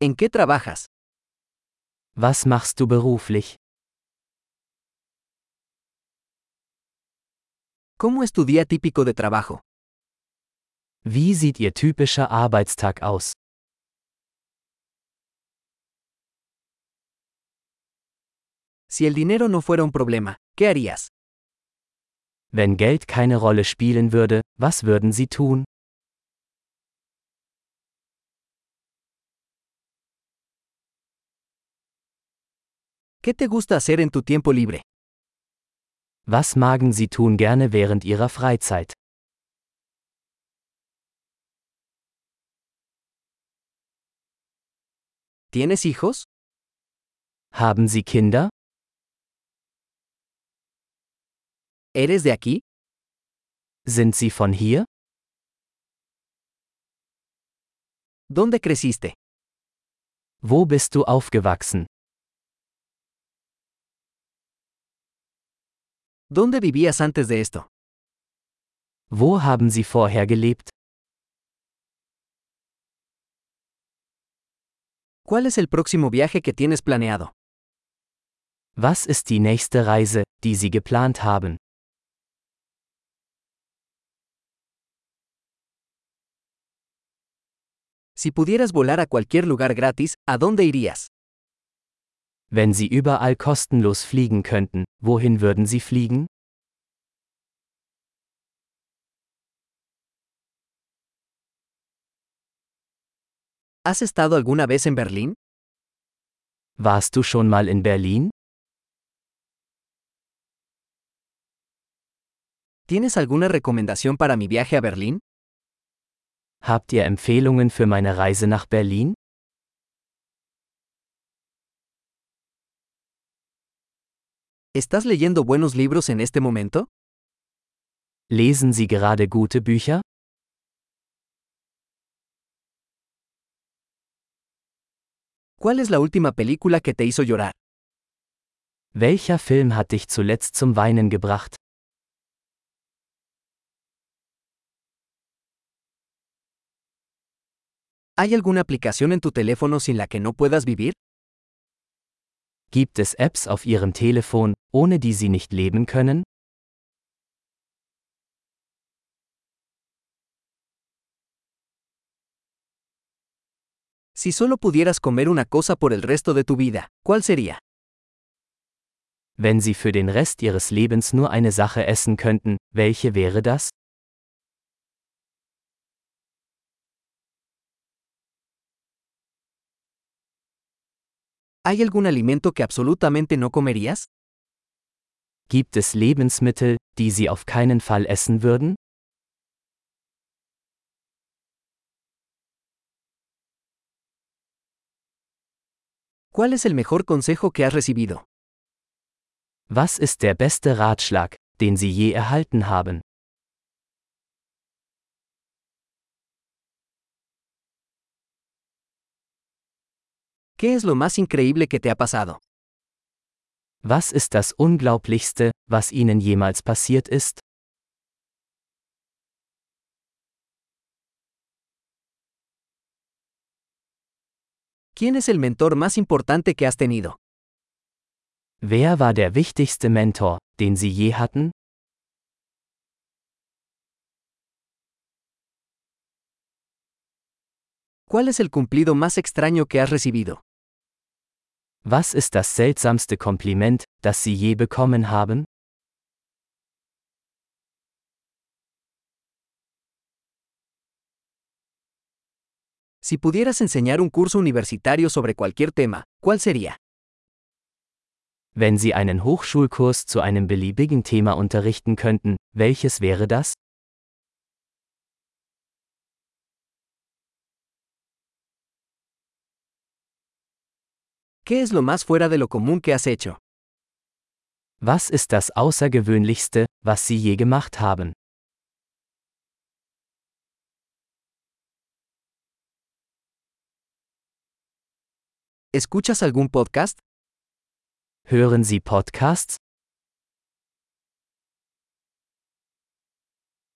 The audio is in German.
¿En qué trabajas? Was machst du beruflich? ¿Cómo es tu día típico de trabajo? Wie sieht Ihr typischer Arbeitstag aus? Si el dinero no fuera un problema, ¿qué harías? Wenn Geld keine Rolle spielen würde, was würden Sie tun? ¿Qué te gusta hacer en tu tiempo libre? Was magen Sie tun gerne während Ihrer Freizeit? ¿Tienes hijos? Haben Sie Kinder? ¿Eres de aquí? Sind Sie von hier? ¿Dónde creciste? Wo bist du aufgewachsen? ¿Dónde vivías antes de esto? Wo haben Sie vorher gelebt? ¿Cuál es el próximo viaje que tienes planeado? Was ist die nächste Reise, die Sie geplant haben? Si pudieras volar a cualquier lugar gratis, ¿a dónde irías? Wenn Sie überall kostenlos fliegen könnten, wohin würden Sie fliegen? ¿Has estado alguna vez en Berlín? Warst du schon mal in Berlin? ¿Tienes alguna recomendación para mi viaje a Berlín? Habt ihr Empfehlungen für meine Reise nach Berlin? ¿Estás leyendo buenos libros en este momento? Lesen Sie gerade gute Bücher? ¿Cuál es la última película que te hizo llorar? Welcher Film hat dich zuletzt zum Weinen gebracht? ¿Hay alguna aplicación en tu teléfono sin la que no puedas vivir? Gibt es Apps auf Ihrem Telefon, ohne die Sie nicht leben können? Si solo pudieras comer una cosa por el resto de tu vida, ¿cuál sería? Wenn Sie für den Rest Ihres Lebens nur eine Sache essen könnten, welche wäre das? ¿Hay algún alimento que absolutamente no comerías? Gibt es Lebensmittel, die Sie auf keinen Fall essen würden? ¿Cuál es el mejor consejo que has recibido? Was ist der beste Ratschlag, den Sie je erhalten haben? ¿Qué es lo más increíble que te ha pasado? Was ist das Unglaublichste, was Ihnen jemals passiert ist? ¿Quién es el mentor más importante que has tenido? Wer war der wichtigste Mentor, den Sie je hatten? ¿Cuál es el cumplido más extraño que has recibido? Was ist das seltsamste Kompliment, das Sie je bekommen haben? Si pudieras enseñar un curso universitario sobre cualquier tema, ¿cuál sería? Wenn Sie einen Hochschulkurs zu einem beliebigen Thema unterrichten könnten, welches wäre das? ¿Qué es lo más fuera de lo común que has hecho? Was ist das Außergewöhnlichste, was Sie je gemacht haben? ¿Escuchas algún podcast? Hören Sie Podcasts?